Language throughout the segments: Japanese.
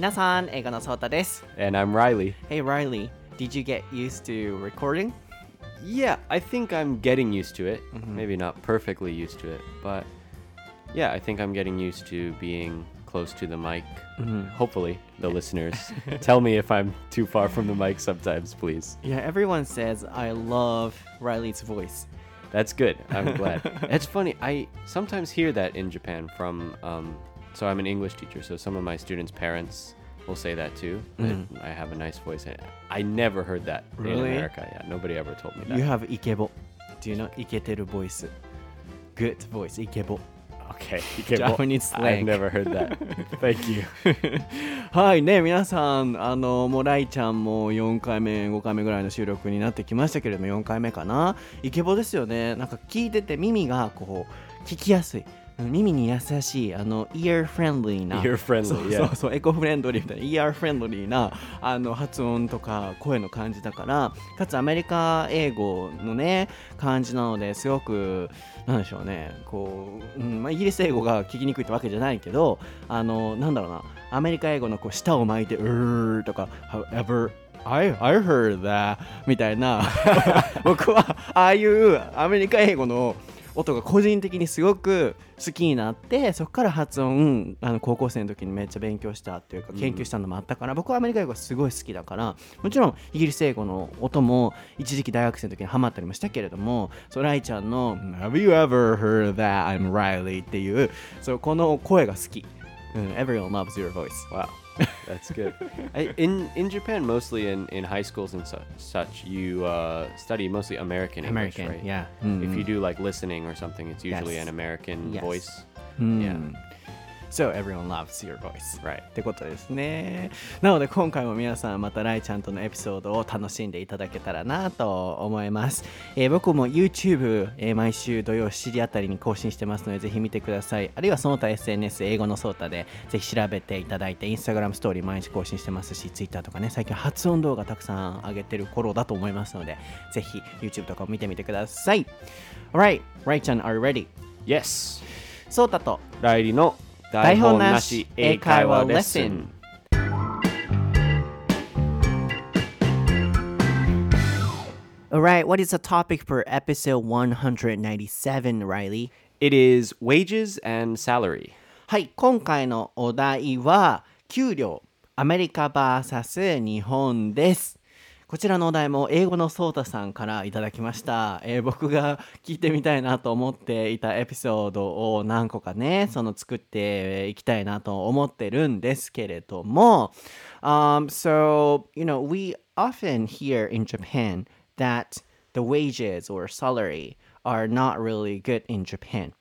皆さん、英語のソータです。 And I'm Riley. Hey Riley, did you get used to recording? Yeah, I think I'm getting used to it. Maybe not perfectly used to it, but yeah, I think I'm getting used to being close to the mic. Hopefully, the listeners tell me if I'm too far from the mic sometimes, please. Yeah, everyone says I love Riley's voice. That's good. I'm glad. it's funny. I sometimes hear that in Japan from. Um, so I'm an English teacher, so some of my students' parents will say that too. that I have a nice voice. I never heard that Really? in America. Yeah, nobody ever told me that. You have イケボ。Do you know イケてる voice? Good voice, イケボ。okay, Japanese I've slang. never heard that. Thank you. はいね皆さんあのもうライちゃんも4回目5回目ぐらいの収録になってきましたけれども4回目かなイケボですよねなんか聞いてて耳がこう聞きやすい耳に優しいあのイヤーフレンドリーな Ear friendly, そう.そうそうエコフレンドリーみたいなイヤーフレンドリーなあの発音とか声の感じだからかつアメリカ英語のね感じなのですごくなんでしょうねこう、うんまあ、イギリス英語が聞きにくいってわけじゃないけどあのなんだろうなアメリカ英語のこう舌を巻いてうーとか however I, I heard that みたいな 僕はああいうアメリカ英語の音が個人的にすごく好きになってそこから発音あの高校生の時にめっちゃ勉強したっていうか研究したのもあったから、僕はアメリカ英語がすごい好きだからもちろんイギリス英語の音も一時期大学生の時にハマったりもしたけれどもそうライちゃんの「Have you ever heard that I'm Riley?」っていうそうこの声が好き、うん、Everyone loves your voice. Wow, that's good. I, in in Japan, mostly in, in high schools and su- such, you uh, study mostly American English, American, right? yeah. If you do like listening or something, it's usually Yes. an American Yes. voice. うん Yeah. So everyone loves your voice. Right. ってことですね。なので今回も皆さんまたライちゃんとのエピソードを楽しんでいただけたらなと思います。えー僕も YouTube、えー毎週土曜7時あたりに更新してますのでぜひ見てください。あるいはその他 SNS 英語のソータでぜひ調べていただいて Instagram ストーリー毎日更新してますし Twitter とかね最近発音動画たくさん上げてる頃だと思いますのでぜひ YouTube とかを見てみてください。Alright, ライちゃん are you ready? Yes. ソータとライリの台本なし英会話レッスン。 Alright, what is the topic for episode 197, Riley? It is wages and salary. はい、今回のお題は、給料、アメリカ VS 日本です。 こちらのお題も英語のソータさんからいただきました、えー僕が聞いてみたいなと思っていたエピソードを何個かね、その作っていきたいなと思ってるんですけれども、um, so, you know, we often hear in Japan that the wages or salary are not really good in Japan.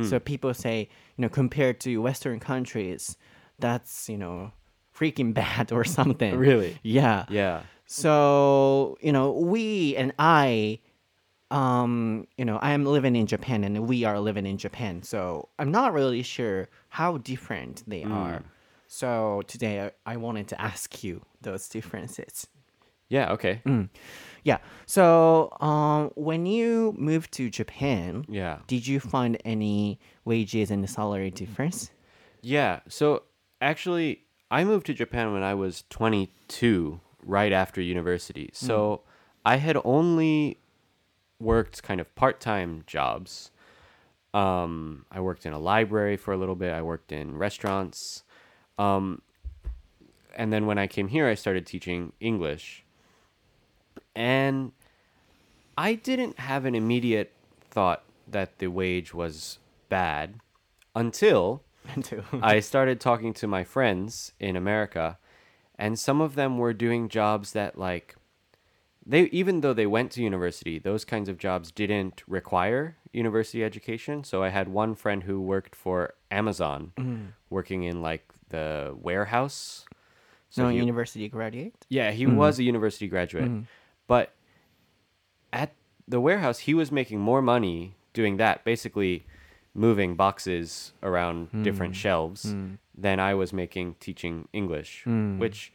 So people say, you know, compared to Western countries, that's, you know, freaking bad or something. Really? Yeah. Yeah. So, you know, we and I, um, you know, I am living in Japan and we are living in Japan. So I'm not really sure how different they are. So today I, I wanted to ask you those differences. Yeah, okay. Yeah. So um, when you moved to Japan, Yeah. did you find any wages and salary difference? Yeah. So actually, I moved to Japan when I was 22, right after university. So I had only worked kind of part time jobs. Um, I worked in a library for a little bit, I worked in restaurants. Um, and then when I came here, I started teaching English. And I didn't have an immediate thought that the wage was bad until Until I started talking to my friends in America, and some of them were doing jobs that like they even though they went to university, those kinds of jobs didn't require university education. So I had one friend who worked for Amazon, mm. working in like the warehouse. So no he- university graduate. yeah, he mm-hmm. was a university graduate. Mm-hmm. But at the warehouse, he was making more money doing that, basically moving boxes around hmm. different shelves, hmm. than I was making teaching English, hmm. which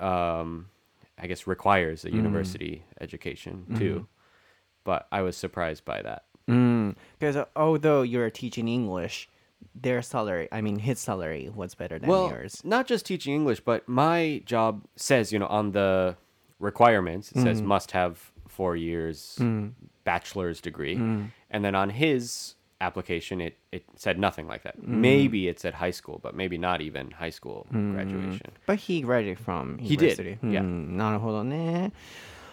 um, I guess requires a university education too. But I was surprised by that. Because although you're teaching English, their salary, I mean his salary was better than well, yours. not just teaching English, but my job says, you know, on the requirements, it says must have four years bachelor's degree. And then on his application, it, it said nothing like that. Maybe it said high school, but maybe not even high school graduation. But he graduated from He did, university. yeah. うんなるほどね。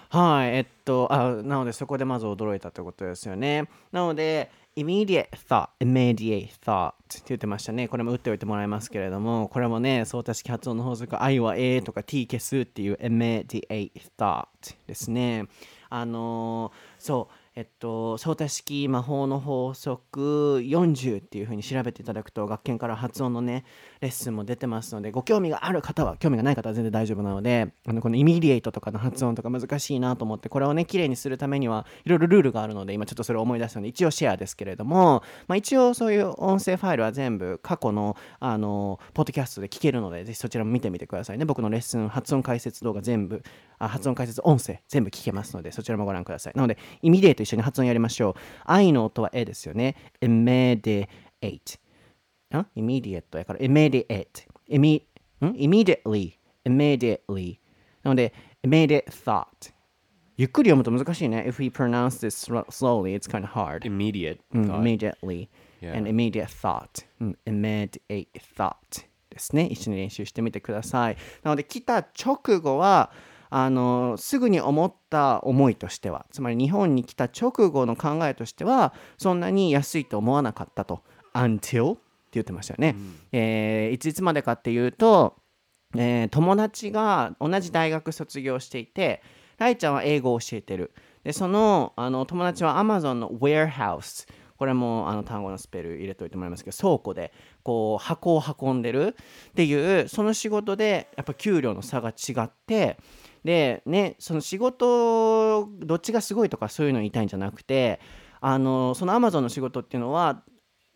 はい、えっと、あ、なのでそこでまず驚いたということですよね。なので、immediate thought, immediate thought って言ってましたね。これも打っておいてもらいますけれども、これもね、相対式発音の法則、I は A とか T 消すっていう immediate thought ですね。あのーそう。えっと、相対式魔法の法則40っていうふうに調べていただくと学研から発音のねレッスンも出てますのでご興味がある方は興味がない方は全然大丈夫なのであのこのイミディエイトとかの発音とか難しいなと思ってこれをね綺麗にするためにはいろいろルールがあるので今ちょっとそれを思い出したので一応シェアですけれども、まあ、一応そういう音声ファイルは全部過去のあのポッドキャストで聞けるのでぜひそちらも見てみてくださいね。僕のレッスン発音解説動画全部発音解説音声全部聞けますのでそちらもご覧くださいなのでイミディエイト一緒に発音やりましょう I の音は A ですよね immediate ん immediate やから immediate Imme- ん immediately immediately なので immediate thought ゆっくり読むと難しいね if we pronounce this slo- slowly it's kind of hard Immediate immediately and immediate thought、うん、immediate thought ですね一緒に練習してみてくださいなので来た直後はあのすぐに思った思いとしてはつまり日本に来た直後の考えとしてはそんなに安いと思わなかったと。Until って言ってましたよね、えーいついつまでかっていうとえー友達が同じ大学卒業していてライちゃんは英語を教えてる。でそのあの友達は Amazon の warehouse これもあの単語のスペル入れておいてもらいますけど倉庫でこう箱を運んでるっていうその仕事でやっぱ給料の差が違ってでねその仕事どっちがすごいとかそういうの言いたいんじゃなくてあのその Amazon の仕事っていうのは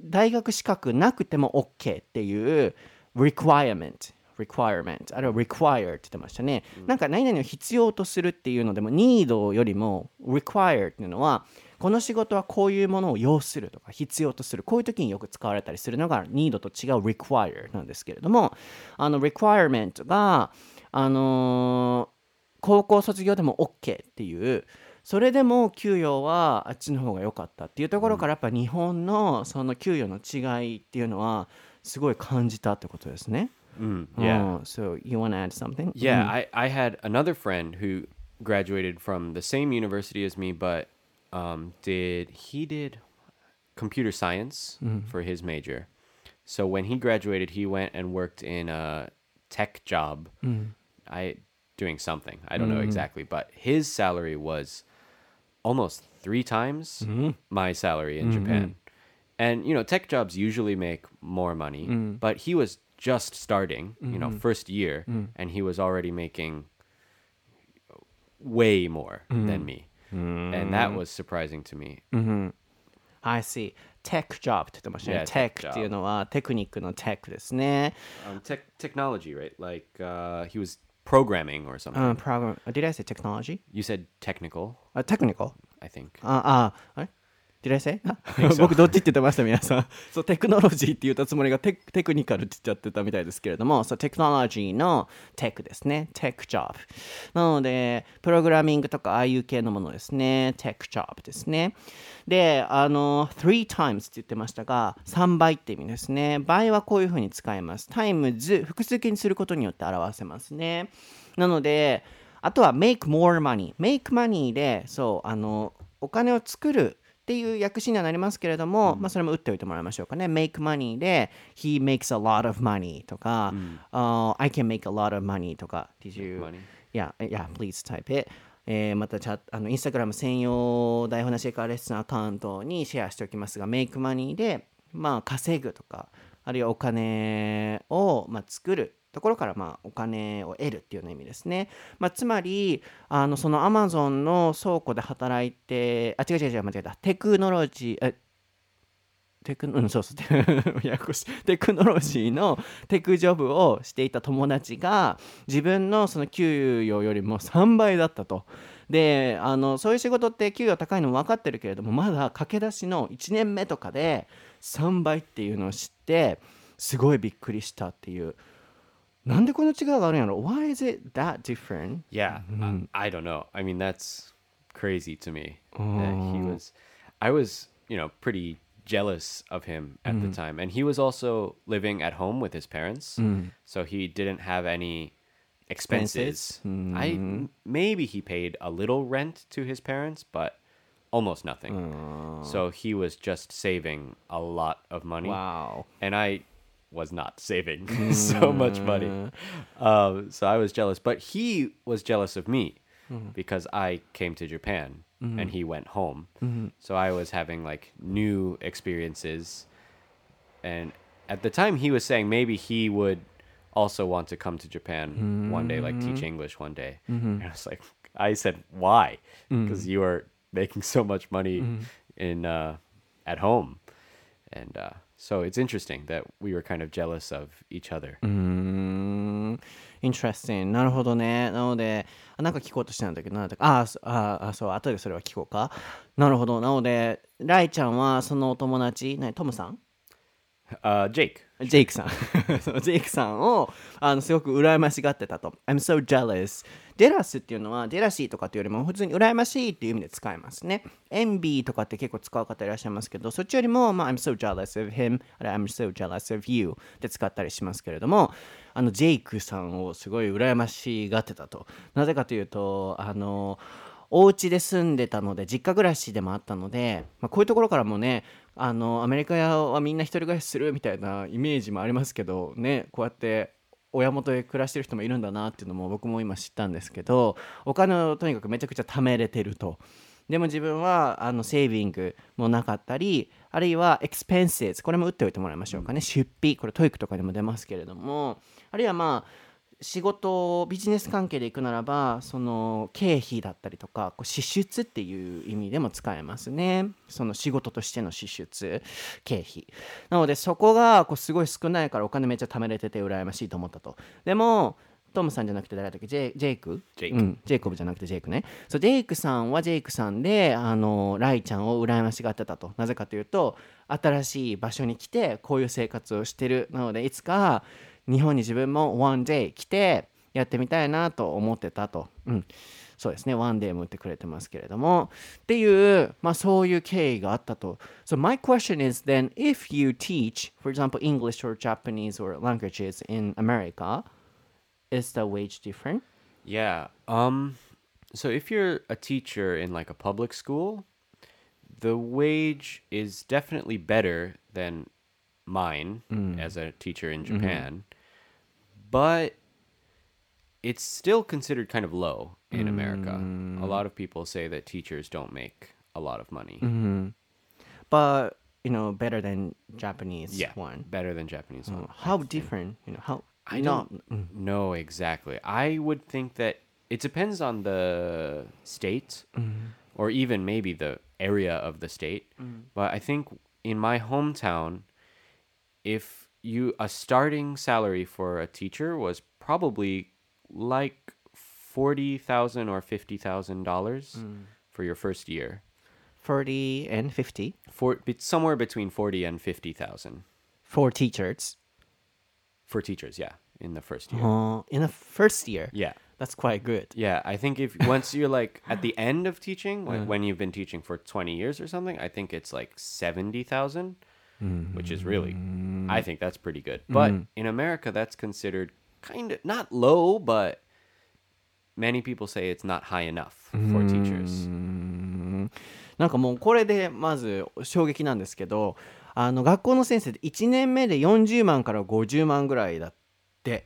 大学資格なくても OK っていう requirement requirement あるいは require って言ってましたね、なんか何々を必要とするっていうのでも need よりも require っていうのはこの仕事はこういうものを要するとか必要とするこういう時によく使われたりするのが need と違う require なんですけれどもあの requirement があのー高校卒業でも OK っていうそれでも給与はあっちの方が良かったっていうところからやっぱ日本のその給与の違いっていうのはすごい感じたってことですね。Mm, yeah. うん so you want to add something? Yeah, I, I had another friend who graduated from the same university as me, but um, did he did computer science for his major. So when he graduated, he went and worked in a tech job. I doing something. I don't know exactly, but his salary was almost three times my salary in Japan. And you know, tech jobs usually make more money, but he was just starting, you know, first year, and he was already making way more than me. And that was surprising to me. I see. Tech job って言ってましたね。 Yeah, tech tech っていうのはテクニックの tech ですね。 Um, tech technology, right? Like uh, he was programming or something. Uh, program. Uh, did I say technology? You said technical. Uh, technical. I think. Uh, uh, eh? あ、あれ Did I say? 僕どっちって言ってました皆さん。そう、テクノロジーって言ったつもりがテテクニカルって言っちゃってたみたいですけれども、そう、テクノロジーのテクですね。テクジョブ。なので、プログラミングとかああいう系のものですね。テクジョブですね。で、あの、three times って言ってましたが、3倍って意味ですね。倍はこういうふうに使います。times 複数形にすることによって表せますね。なので、あとは make more money。make money で、そう、あの、お金を作るっていう訳詞にはなりますけれども、まあそれも打っておいてもらいましょうかね。make money で he makes a lot of money とか、uh, I can make a lot of money とか Did you money? Yeah, yeah, please type it えーまたチャあのインスタグラム専用台本なしエカーレッスンアカウントにシェアしておきますが make money でまあ稼ぐとかあるいはお金を、まあ、作るところから、まあ、お金を得るっていうような意味ですね。まあ、つまりあのそのアマゾンの倉庫で働いてあ違う違う違う間違えたテクノロジーえテクノうんそうそう ややこしいテクノロジーのテクジョブをしていた友達が自分のその給与よりも3倍だったと。であのそういう仕事って給与高いの分かってるけれどもまだ駆け出しの1年目とかで3倍っていうのを知ってすごいびっくりしたっていう なんでこの違いがあるんやろ Why is it that different? Yeah, I, I don't know. I mean, that's crazy to me. That he was, I was, you know, pretty jealous of him at the time, and he was also living at home with his parents, so he didn't have any expenses. I maybe he paid a little rent to his parents, but almost nothing. So he was just saving a lot of money. Wow. and I was not saving so much money. Mm. Um, so I was jealous, but he was jealous of me mm-hmm. because I came to Japan mm-hmm. and he went home. Mm-hmm. So I was having like new experiences. And at the time, he was saying maybe he would also want to come to Japan one day, like teach English one day. And I was like, I said, why? Because you are making so much money in uh, at home. And uh, so it's interesting that we were kind of jealous of each other. うーん interesting なるほどねなのであなんか聞こうとしてたんだけどなんだっけあーそあーあそう後でそれは聞こうかなるほどなのでライちゃんはそのお友達何トムさん Uh, Jake. ジェイクさん。ジェイクさんをあのすごく羨ましがってたと。I'm so jealous. ジェラスっていうのはジェラシーとかっていうよりも普通に羨ましいっていう意味で使えますね。envy とかって結構使う方いらっしゃいますけどそっちよりも、まあ、I'm so jealous of him あれ I'm so jealous of you って使ったりしますけれどもあのジェイクさんをすごい羨ましがってたと。なぜかというとあのお家で住んでたので実家暮らしでもあったので、まあ、こういうところからもねあのアメリカはみんな一人暮らしするみたいなイメージもありますけどねこうやって親元で暮らしてる人もいるんだなっていうのも僕も今知ったんですけどお金をとにかくめちゃくちゃ貯めれてると。でも自分はあの saving もなかったりあるいは expenses これも打っておいてもらいましょうかね出費これ TOEIC とかでも出ますけれどもあるいはまあ仕事ビジネス関係で行くならばその経費だったりとかこう支出っていう意味でも使えますね。その仕事としての支出経費。なのでそこがこうすごい少ないからお金めっちゃ貯めれてて羨ましいと思ったと。でもトムさんじゃなくて誰だっけ？ジェイジェイク？ジェイク。うん、ジェイコブじゃなくてジェイクね。そうジェイクさんはジェイクさんであのライちゃんを羨ましがってたと。なぜかというと新しい場所に来てこういう生活をしてる。なのでいつか日本に自分も one day 来てやってみたいなと思ってたと、うん、そうですね one day も言ってくれてますけれどもっていう、まあ、そういう経緯があったと So my question is then if you teach for example English or Japanese or languages in America is the wage different? Yeah. Um so if you're a teacher in like a public school, the wage is definitely better than mine as a teacher in Japan. But it's still considered kind of low in America. Mm. A lot of people say that teachers don't make a lot of money. Mm-hmm. but you know better than Japanese Yeah, one. better than Japanese uh, one. How different? You know how I not don't know exactly. I would think that it depends on the state mm-hmm. or even maybe the area of the state. Mm. But I think in my hometown, if you a starting salary for a teacher was probably like forty thousand or fifty thousand dollars for your first year. forty and fifty For somewhere between forty and fifty thousand for teachers for teachers. Yeah, in the first year. uh, in the first year. Yeah. That's quite good. Yeah, I think if once you're like at the end of teaching, when, when you've been teaching for 20 years or something, I think it's like 70,000, which is really, I think that's pretty good. But in America, that's considered kind of not low, but many people say it's not high enough for teachers. なんかもうこれでまず衝撃なんですけどあの学校の先生で1年目で40万から50万ぐらいだって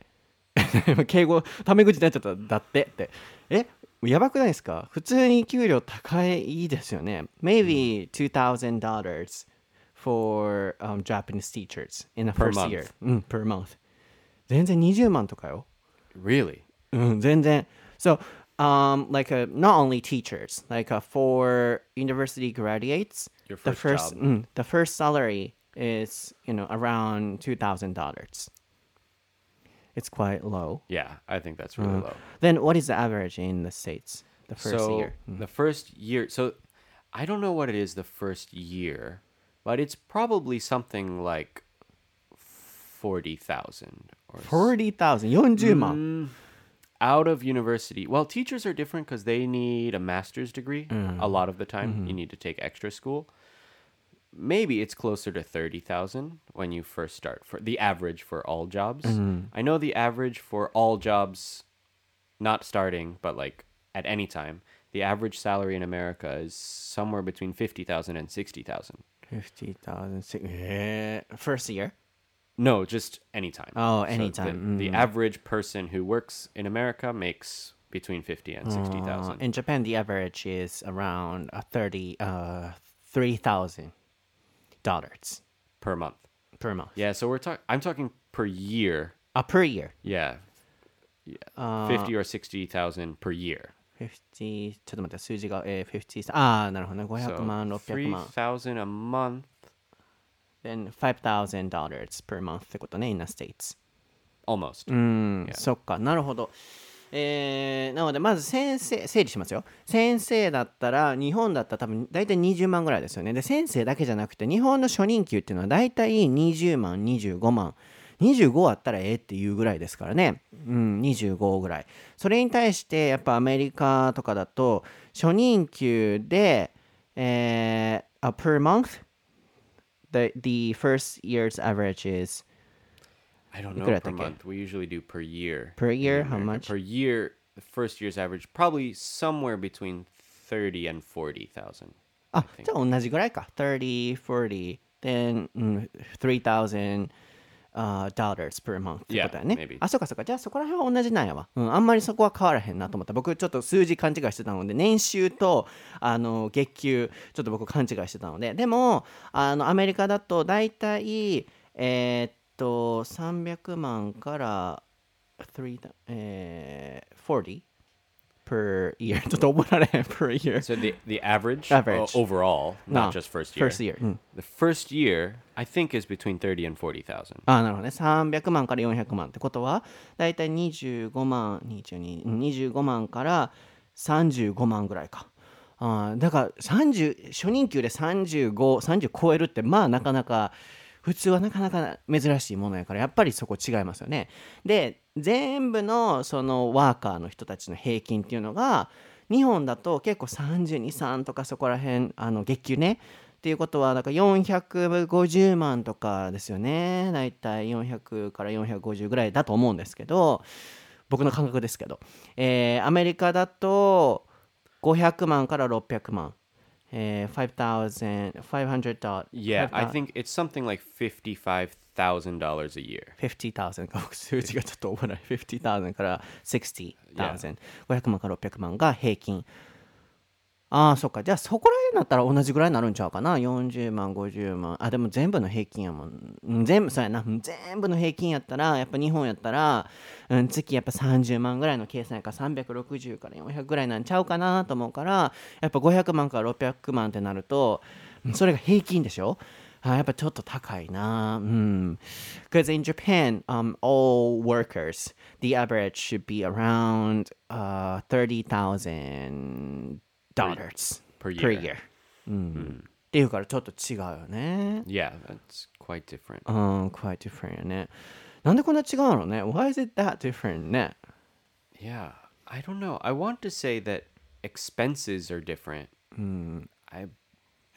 敬語タメ口になっちゃっただってってえやばくないですか普通に給料高いですよね maybe $2,000 for、um, Japanese teachers in the Per first month. year、うん、per month 全然20万とかよ Really? うん、全然。So, um, like a, not only teachers, like a, for university graduates, Your the first first, job. mm, the first salary is, you know, around two thousand dollars. It's quite low. Yeah, I think that's really low. Then, what is the average in the states? The first so year. the first year, so I don't know what it is the first year, but it's probably something like 40,000 or s- 40,000 40万、out mm, of university. Well, teachers are different because they need a master's degree mm. a lot of the time. Mm-hmm. You need to take extra school. Maybe it's closer to 30,000 when you first start for the average for all jobs. Mm-hmm. I know the average for all jobs not starting but like at any time, the average salary in America is somewhere between 50,000 and 60,000. 50,000えー first year No, just anytime. Oh, So the- anytime. The, average person who works in America makes between 50 and 60,000. Uh, in Japan the average is around uh, 30 uh 3,000 dollars per month. per month Yeah, so we're talking. I'm talking per year. a per year Yeah, yeah, fifty or sixty thousand per year. 50ちょっと待って数字が、えー、50ああなるほどね。So 500万600 three 万。thousand a month, then $5,000 per month ってことね in the States almost. うん、そっかなるほど。えー、なのでまず先生整理しますよ。先生だったら日本だったら多分大体20万ぐらいですよね。で先生だけじゃなくて日本の初任給っていうのは大体20万25万25あったらええっていうぐらいですからねうん25ぐらいそれに対してやっぱアメリカとかだと初任給でえー、a per month the, the first year's average is I don't know per month. We usually do per year. Per year, how much? Per year, the first year's average probably somewhere between thirty and forty thousand. あ、じゃあ同じぐらいか。30, 40, then、うん、3000 uh, dollars per month ってことだよね。Yeah. あ、そうかそうか。じゃあそこら辺は同じなんやわ。うん、あんまりそこは変わらへんなと思った。僕ちょっと数字勘違いしてたので、年収とあの月給、ちょっと僕勘違いしてたので、でも、あのアメリカだと大体、えーっと、300万から3、えー、40 per year ちょっと覚えられへん per year So the the average, Average. o- overall, No, not just first year. first year うん、The first year, I think, is between thirty and forty thousand. あなるほどね300万から400万ってことはだいたい25万22うん25万から35万ぐらいかあーだから30初任給で3530超えるってまあなかなか普通はなかなか珍しいものやからやっぱりそこ違いますよね。で全部のそのワーカーの人たちの平均っていうのが日本だと結構323とかそこら辺あの月給ね。っていうことはだから450万とかですよね。大体400から450ぐらいだと思うんですけど僕の感覚ですけど、えーアメリカだと500万から600万、えー、5000 500 dollars Yeah, I think it's something like fifty-five thousand dollars a year. 50,000か僕数字がちょっと覚えない50,000から60,000 500万から600万が平均 ああそっか。じゃあそこら辺だったら同じぐらいになるんちゃうかな？40万50万。あでも全部の平均やもん。全部そうやな。全部の平均やったらやっぱ日本やったら、うん、月やっぱ30万ぐらいの計算やから360から400ぐらいなんちゃうかなと思うからやっぱ500万から600万ってなるとそれが平均でしょ？あやっぱちょっと高いな。うん。Because in Japan, um, all workers, the average should be around uh, 30,000 Per per year. year. うん。っていうからちょっと違うよね。 Yeah, that's quite different. うん、quite different よね。なんでこんな違うのね ?Why is it that different ね Yeah, I don't know. I want to say that expenses are different. I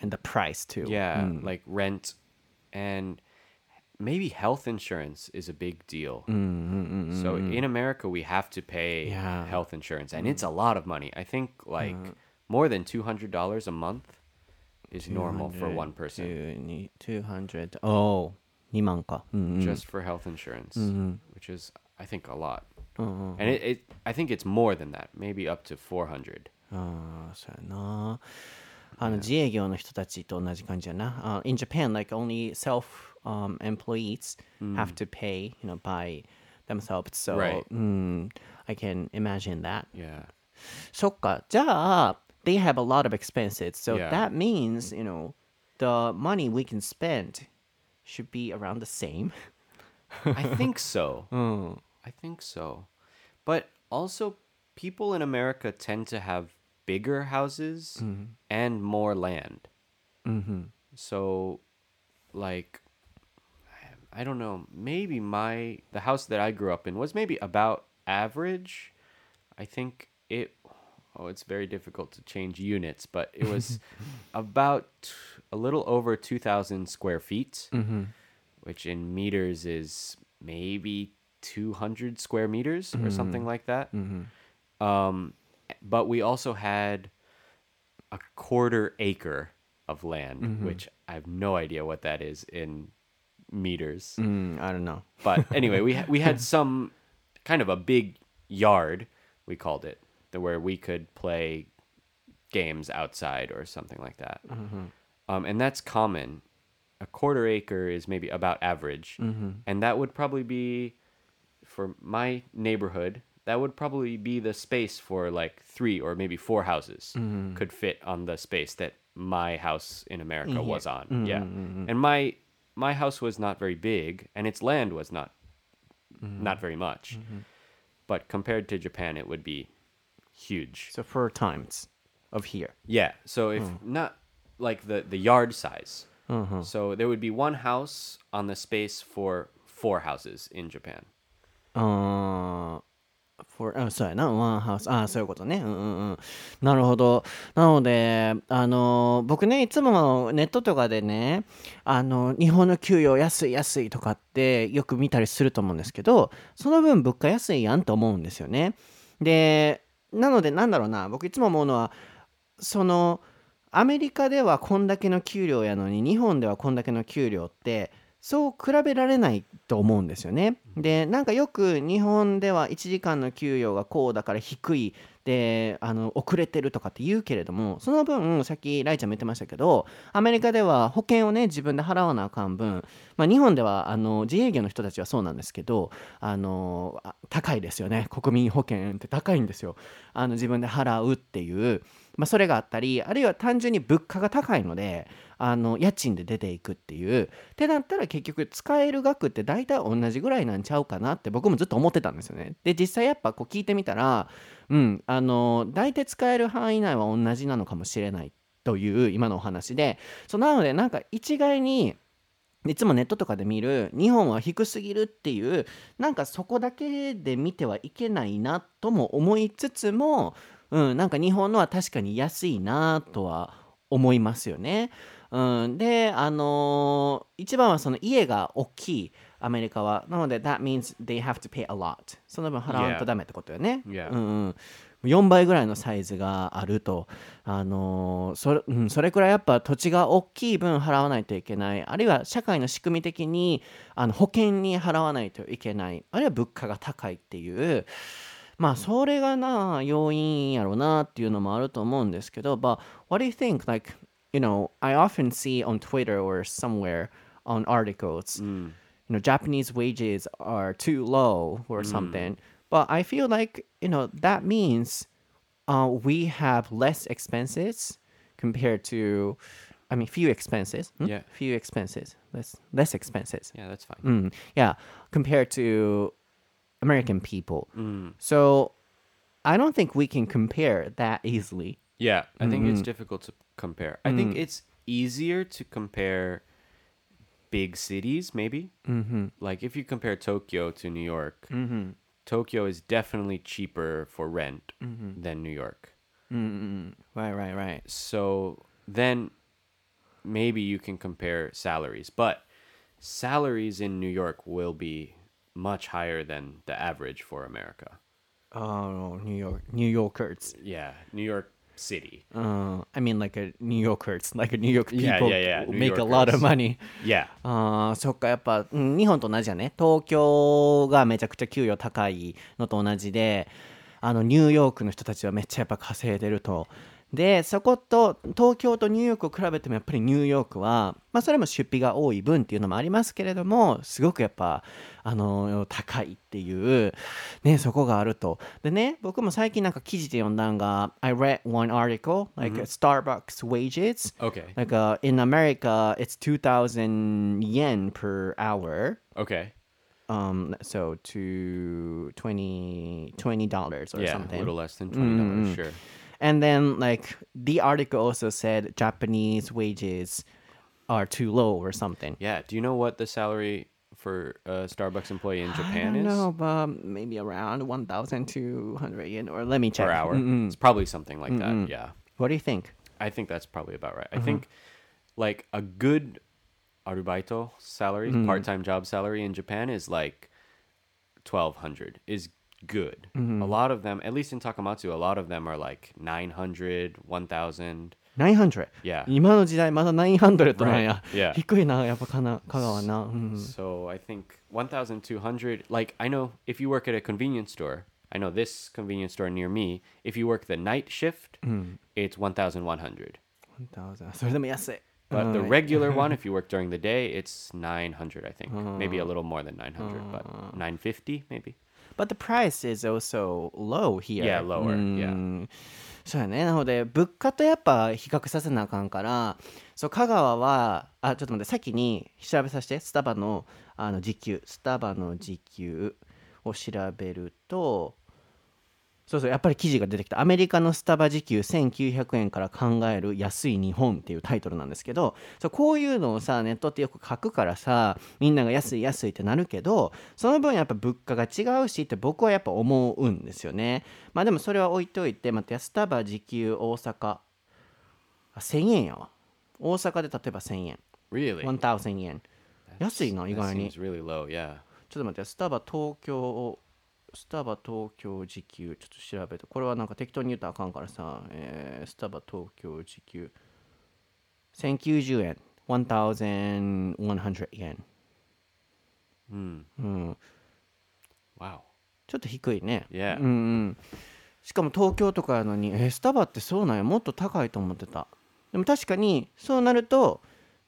And the price too. yeah, like rent and maybe health insurance is a big deal. So in America we have to pay Yeah. health insurance and it's a lot of money. I think like more than $200 a month is normal for one person 200. Oh, 2万か。うんうん。 just for health insurance, which is I think a lot. And it, it I think it's more than that, maybe up to 400. ああ、そうやな。あの自営業の人たちと同じ感じやな。あ in Japan, like only self、um, employees have to pay, you know, by themselves. So, Right. うん、I can imagine that. Yeah. そっか。じゃあ、 they have a lot of expenses. So Yeah. that means, you know, the money we can spend should be around the same. I think so. Hmm. I think so. But also, people in America tend to have bigger houses mm-hmm. and more land. Mm-hmm. So like I don't know, maybe my the house that I grew up in was maybe about average. I think it oh, it's very difficult to change units, but it was about a little over 2000 square feet, which in meters is maybe 200 square meters or something like that. Um, but we also had a quarter acre of land, which I have no idea what that is in meters. Mm, I don't know. But anyway, we ha- we had some kind of a big yard, we called it, the- where we could play games outside or something like that. Mm-hmm. Um, and that's common. A quarter acre is maybe about average, mm-hmm. and that would probably be for my neighborhood. That would probably be the space for like three or maybe four houses mm-hmm. could fit on the space that my house in America was on. Yeah, and my my house was not very big, and its land was not not very much. But compared to Japan, it would be huge. So four times of here. Yeah. So if not like the the yard size, so there would be one house on the space for four houses in Japan. あー for あそうやな、ワンハウス。あーそういうことね。うんうんうん。なるほど。なので、あのー僕ね、いつもネットとかでね、あの日本の給与安い安いとかってよく見たりすると思うんですけど、その分物価安いやんと思うんですよね。で、なので、なんだろうな、僕いつも思うのは、そのアメリカではこんだけの給料やのに日本ではこんだけの給料ってそう比べられないと思うんですよね。でなんかよく日本では1時間の給与がこうだから低いであの遅れてるとかって言うけれどもその分さっきライちゃんも言ってましたけどアメリカでは保険をね自分で払わなあかん分、まあ、日本ではあの自営業の人たちはそうなんですけどあの高いですよね国民保険って高いんですよあの自分で払うっていう。まあ、それがあったりあるいは単純に物価が高いのであの家賃で出ていくっていうってなったら結局使える額って大体同じぐらいなんちゃうかなって僕もずっと思ってたんですよね。で実際やっぱこう聞いてみたらうんあの大体使える範囲内は同じなのかもしれないという今のお話でそうなのでなんか一概にいつもネットとかで見る日本は低すぎるっていうなんかそこだけで見てはいけないなとも思いつつも、うん、なんか日本のは確かに安いなとは思いますよね。うん、で、あのー一番はその家が大きいアメリカは。なので、that means they have to pay a lot。その分払わんと.ダメってことよね。Yeah. うんうん4倍ぐらいのサイズがあると、あのーそれうん、それくらいやっぱ土地が大きい分払わないといけないあるいは社会の仕組み的にあの保険に払わないといけないあるいは物価が高いっていうまあそれがな要因やろうなっていうのもあると思うんですけど But what do you think? Like, you know, I often see on Twitter or somewhere on articles you know Japanese wages are too low or something. But I feel like you know that means uh, we have less expenses compared to, I mean, few expenses. Hmm? Yeah. few expenses, less less expenses. Yeah, that's fine. Mm, yeah, compared to American people. So I don't think we can compare that easily. Yeah, I think it's difficult to compare. I think mm. it's easier to compare big cities, maybe. Mm-hmm. Like if you compare Tokyo to New York, mm-hmm. Tokyo is definitely cheaper for rent mm-hmm. than New York. Right, right, right. So then maybe you can compare salaries, but salaries in New York will be much higher than the average for America. Oh, New York, New Yorkers. Yeah, New York City. Uh, I mean, like a New Yorkers, like a New York people Yeah, yeah, yeah, New make a lot of Yorkers. money. Yeah. ああ、そっか、やっぱ、うん日本と同じやね。東京がめちゃくちゃ給与高いのと同じで、あの、ニューヨークの人たちはめっちゃやっぱ稼いでると。で、そこと、東京とニューヨークを比べてもやっぱりニューヨークは、まあそれも出費が多い分っていうのもありますけれども、すごくやっぱ、あの、高いっていう、ね、そこがあると。でね、僕も最近なんか記事で読んだんが、I read one article, like Starbucks wages. Okay. Like uh, in America, it's two thousand yen per hour. Okay. Um, so to 20 dollars or yeah, something. a little less than twenty dollars. Sure. And then like the article also said Japanese wages are too low or something. Yeah. Do you know what the salary for a Starbucks employee in Japan I don't is know, but maybe around 1,200 yen. Or let me check. per hour? It's probably something like that. Yeah. What do you think? I think that's probably about right. I uh-huh. think like a good arubaito salary, mm-hmm. part-time job salary in Japan is like 1200 is good. A lot of them, at least in Takamatsu, a lot of them are like 900, 1000. 900. Yeah. 今の時代まだ900なんや。 Right. Yeah. 低いな、やっぱかな香川な。うん。 So I think 1200 like I know if you work at a convenience store, I know this convenience store near me, if you work the night shift, it's 1100. 1000それでも安い。 But the うん regular one, if you work during the day, it's 900, I think. Maybe a little more than 900, but 950 maybe. But the price is also low here. Yeah, lower, うん yeah. そうやね。なので、物価とやっぱ比較させなあかんから、そう、香川は、あ、ちょっと待って、先に調べさせて、スタバのあの時給、スタバの時給を調べると、そうそう、やっぱり記事が出てきた。アメリカのスタバ時給1900円から考える安い日本っていうタイトルなんですけど、そうこういうのをさ、ネットってよく書くからさ、みんなが安い安いってなるけど、その分やっぱ物価が違うしって僕はやっぱ思うんですよね。まあでもそれは置いといて、待って、スタバ時給大阪、あ、1000円やわ。大阪で例えば1000円。Really? 1000円。安いな、意外に。really low, yeah. ちょっと待って、スタバ東京を、スタバ東京時給、ちょっと調べて、これはなんか適当に言ったらあかんからさ、えースタバ東京時給、1090円、1100円。Wow. ちょっと低いね。Yeah. うんうん。しかも東京とかやのに、えースタバってそうなんや、もっと高いと思ってた。でも確かに、そうなると、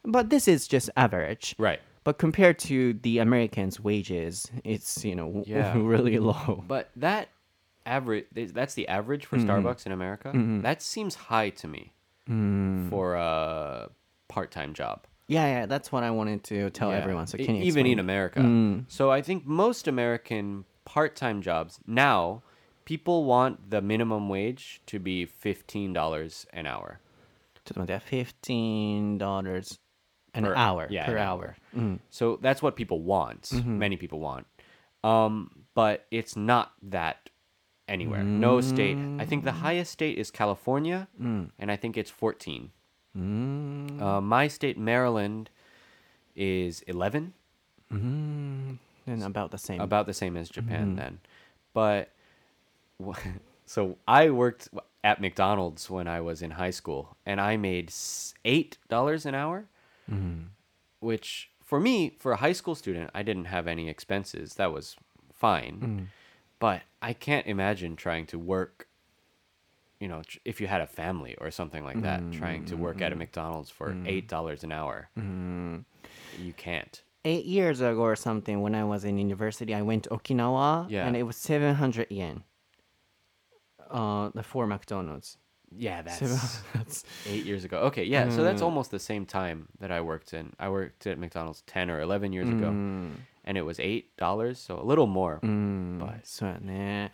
but this is just average. Right. But compared to the Americans' wages, it's, you know, Yeah. really low. But that average that's the average for Starbucks in America. That seems high to me for a part-time job. Yeah, yeah, that's what I wanted to tell Yeah. everyone. So E- can you even in explain? America. So I think most American part-time jobs now people want the minimum wage to be $15 an hour. ちょっと待って、$15 an Per- hour yeah, per hour. Mm. So that's what people want. Mm-hmm. Many people want. Um, but it's not that anywhere. No state. I think the mm. highest state is California, mm. and I think it's 14. Uh, my state, Maryland, is 11, mm-hmm. And about the same. about the same as Japan mm-hmm. then. But so I worked at McDonald's when I was in high school, and I made $8 an hour, Mm-hmm. which for me, for a high school student, I didn't have any expenses. That was fine. Mm-hmm. But I can't imagine trying to work, you know, tr- if you had a family or something like that, trying to work at a mm-hmm. McDonald's for $8 an hour. You can't. Eight years ago or something, when I was in university, I went to Okinawa, Yeah. and it was 700 yen. Uh, the for McDonald's. Yeah, that's that's eight years ago. Okay, yeah, so that's almost the same time that I worked in. I worked at McDonald's 10 or 11 years ago, and it was $8, so a little more. But そうやね。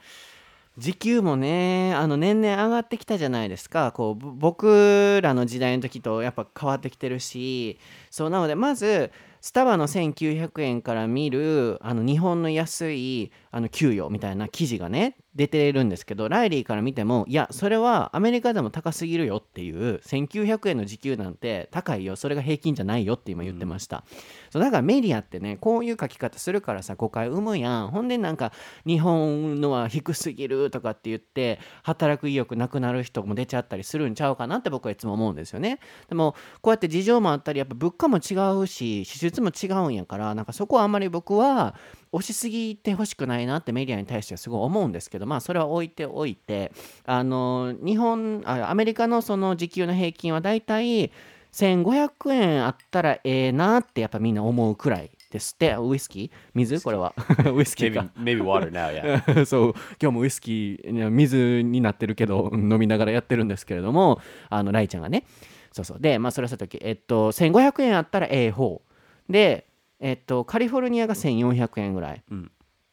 時給もね、あの年々上がってきたじゃないですか。こうぼ僕らの時代の時とやっぱ変わってきてるし、そうなのでまずスタバの1900円から見るあの日本の安いあの給与みたいな記事がね出てるんですけど、ライリーから見てもいやそれはアメリカでも高すぎるよっていう1900円の時給なんて高いよ、それが平均じゃないよって今言ってました。そうだからメディアってねこういう書き方するからさ誤解生むやん。ほんでなんか日本のは低すぎるとかって言って働く意欲なくなる人も出ちゃったりするんちゃうかなって僕はいつも思うんですよね。でもこうやって事情もあったりやっぱ物価も違うし支出も違うんやからなんかそこはあんまり僕は押しすぎてほしくないなってメディアに対してはすごい思うんですけどまあそれは置いておいてあの日本あアメリカのその時給の平均はだいたい1500円あったらええなってやっぱみんな思うくらいですって。ウイスキー？水？これは。ウイスキー maybe か。Maybe water now, yeah. そう。今日もウイスキー水になってるけど飲みながらやってるんですけれどもあのライちゃんがね。そうそう。でまあそれはさときえっと1500円あったらええ方。でえっとカリフォルニアが1400円ぐらい、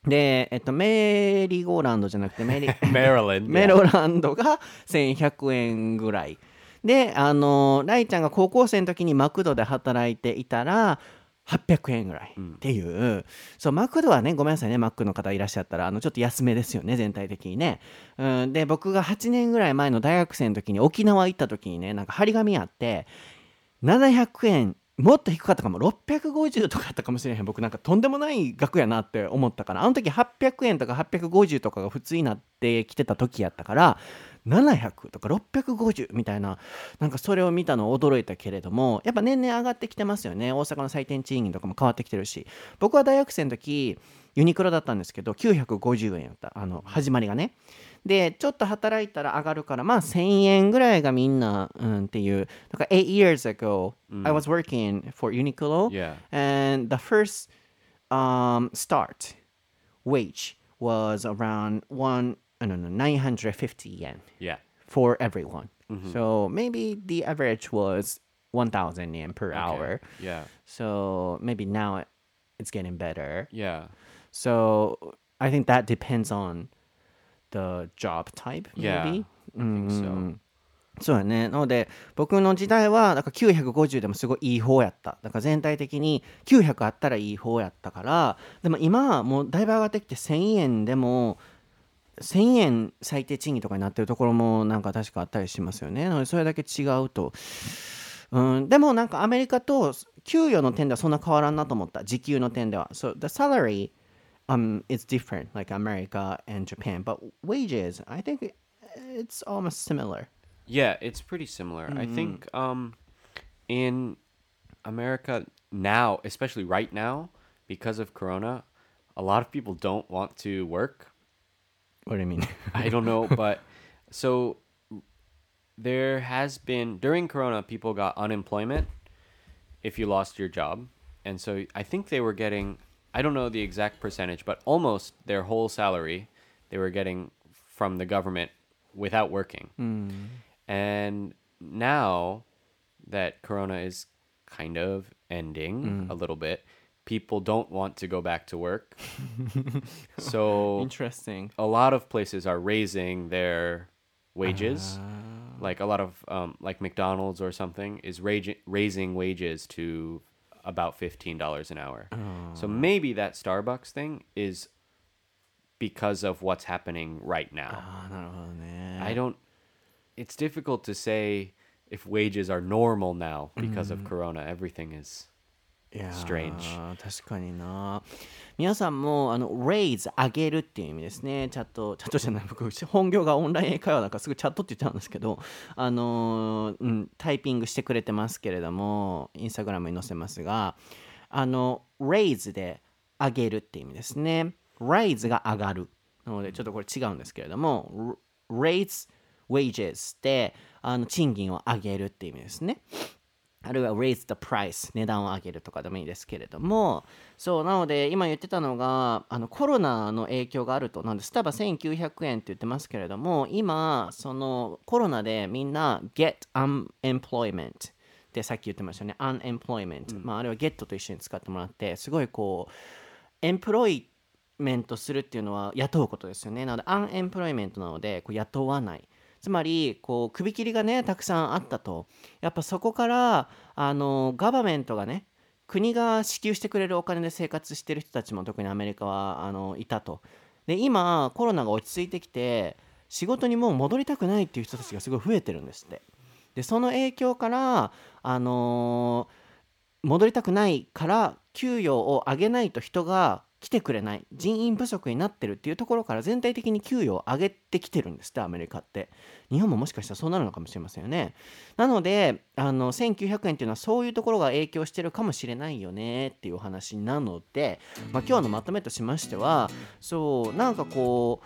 でえっとメリーゴーランドじゃなくてメリ. メ yeah. ロランド。が1100円ぐらい。であのライちゃんが高校生の時にマクドで働いていたら800円ぐらいっていう、そうマクドはねごめんなさいねマックの方いらっしゃったらあのちょっと安めですよね全体的にね、うん、で僕が8年ぐらい前の大学生の時に沖縄行った時にねなんか張り紙あって700円もっと低かったかも。650とかあったかもしれへん。僕なんかとんでもない額やなって思ったから。あの時800円とか850とかが普通になってきてた時やったから。700とか650みたいな。なんかそれを見たの驚いたけれども。やっぱ年々上がってきてますよね。大阪の最低賃金とかも変わってきてるし。僕は大学生の時ユニクロだったんですけど950円やった。あの始まりがね。でちょっと働いたら上がるからまあ1000円ぐらいがみんな、うん、っていうだから8 years ago、I was working for Uniqlo Yeah. and the first um, start wage was around one I don't know 950 yen Yeah. for everyone so maybe the average was 1000 yen per hour Yeah. so maybe now it- it's getting better Yeah. so I think that depends on the job type Yeah. maybe? I think so. うんそうだね。なので、僕の時代は、だから950でもすごいいい方やった。だから全体的に900あったらいい方やったから、でも今はもうだいぶ上がってきて1000円でも、1000円最低賃金とかになってるところもなんか確かあったりしますよね。なので、それだけ違うと。うん、でもなんかアメリカと給与の点ではそんな変わらんなと思った。時給の点では。So the salary um, is different, like America and Japan. But wages, I think it's almost similar. Yeah, it's pretty similar. I think um, in America now, especially right now, because of Corona, a lot of people don't want to work. What do you mean? I don't know, but so there has been during Corona, people got unemployment if you lost your job, and so I think they were getting I don't know the exact percentage, but almost their whole salary they were getting from the government without working. Hmm. And now that Corona is kind of ending hmm. a little bit, people don't want to go back to work. so Interesting. a lot of places are raising their wages. Ah. Like a lot of um, like McDonald's or something is raising raising wages to about $15 an hour. Oh. So maybe that Starbucks thing is because of what's happening right now. Oh, no, I don't it's difficult to say if wages are normal now because mm. of corona. Everything is strange 確かにな。皆さんも、あの、raise 上げるっていう意味ですね。チャット、チャットじゃない、僕、本業がオンライン英会話だからすぐチャットって言っちゃうんですけど、あのうん、タイピングしてくれてますけれども、インスタグラムに載せますが、あの、raise で上げるっていう意味ですね。raise が上がる。なので、ちょっとこれ違うんですけれども、raise wages であの賃金を上げるっていう意味ですね。あるいは raise the price 値段を上げるとかでもいいですけれども。そうなので今言ってたのがあのコロナの影響があると。なんでスタバ1900円って言ってますけれども今そのコロナでみんな get unemployment ってさっき言ってましたね。unemployment、まあ、あれは get と一緒に使ってもらってすごいこうエンプロイメントするっていうのは雇うことですよね。なのでアンエンプロイメントなのでこう雇わないつまりこう首切りがねたくさんあったと。やっぱそこからあのガバメントがね国が支給してくれるお金で生活してる人たちも特にアメリカはあのいたと。で今コロナが落ち着いてきて仕事にもう戻りたくないっていう人たちがすごい増えてるんですって。でその影響からあのー戻りたくないから給与を上げないと人が来てくれない人員不足になってるっていうところから全体的に給与を上げてきてるんですってアメリカって。日本ももしかしたらそうなるのかもしれませんよね。なのであの1900円っていうのはそういうところが影響してるかもしれないよねっていうお話なので、まあ、今日のまとめとしましてはそうなんかこ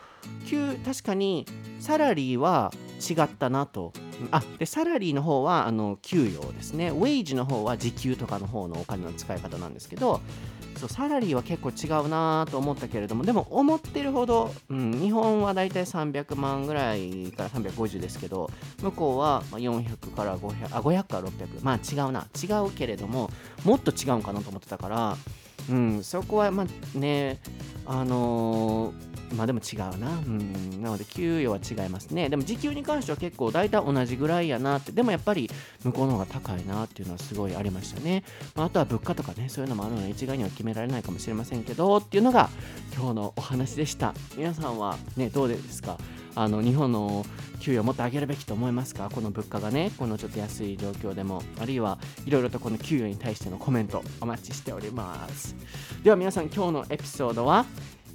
う給確かにサラリーは違ったなと。あでサラリーの方はあの給与ですね。ウェイジの方は時給とかの方のお金の使い方なんですけどそうサラリーは結構違うなと思ったけれどもでも思ってるほど、うん、日本はだいたい300万ぐらいから350ですけど向こうはま400から500あ500から600まあ違うな。違うけれどももっと違うんかなと思ってたから、うん、そこはまあねあのーまあでも違うな。うん。なので、給与は違いますね。でも、時給に関しては結構大体同じぐらいやなって。でもやっぱり向こうの方が高いなっていうのはすごいありましたね。まあ、あとは物価とかね、そういうのもあるので、一概には決められないかもしれませんけど、っていうのが今日のお話でした。皆さんはね、どうですか？あの日本の給与をもっと上げるべきと思いますか？この物価がね、このちょっと安い状況でも、あるいはいろいろとこの給与に対してのコメントお待ちしております。では皆さん、今日のエピソードは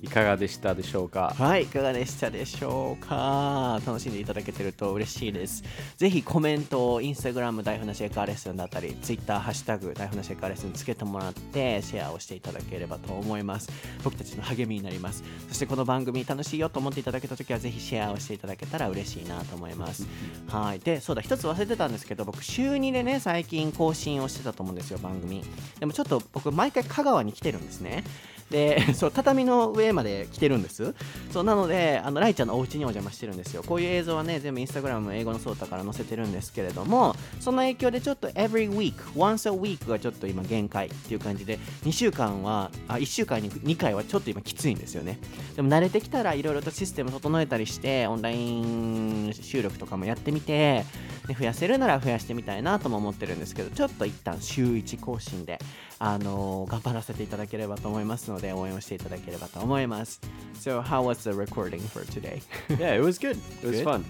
いかがでしたでしょうか？はい、いかがでしたでしょうか？楽しんでいただけてると嬉しいです。ぜひコメントをインスタグラム大船シェイカーレッスンだったり、ツイッターハッシュタグ大船シェイカーレッスンつけてもらってシェアをしていただければと思います。僕たちの励みになります。そしてこの番組楽しいよと思っていただけたときはぜひシェアをしていただけたら嬉しいなと思います。はい。で、そうだ、一つ忘れてたんですけど、僕週2でね、最近更新をしてたと思うんですよ、番組。でもちょっと僕毎回香川に来てるんですね。で そう畳の上まで来てるんです。そうなのであのライちゃんのお家にお邪魔してるんですよ。こういう映像はね全部インスタグラム英語のソータから載せてるんですけれどもその影響でちょっと every week once a week がちょっと今限界っていう感じで2週間はあ1週間に2回はちょっと今きついんですよね。でも慣れてきたらいろいろとシステム整えたりしてオンライン収録とかもやってみてで増やせるなら増やしてみたいなとも思ってるんですけどちょっと一旦週1更新であの頑張らせていただければと思いますので応援をしていただければと思います。So how was the recording for today? Yeah, it was good. It was Good? fun.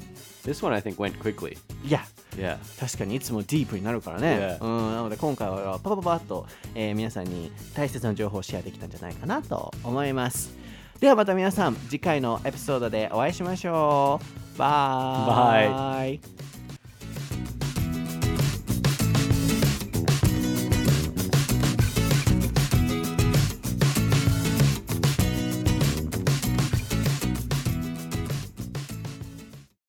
This one I think went quickly. いや Yeah. 確かにいつもディープになるからね。Yeah. うん、なので今回はパパパパッと、えー皆さんに大切な情報をシェアできたんじゃないかなと思います。ではまた皆さん次回のエピソードでお会いしましょう。バイ。バイ。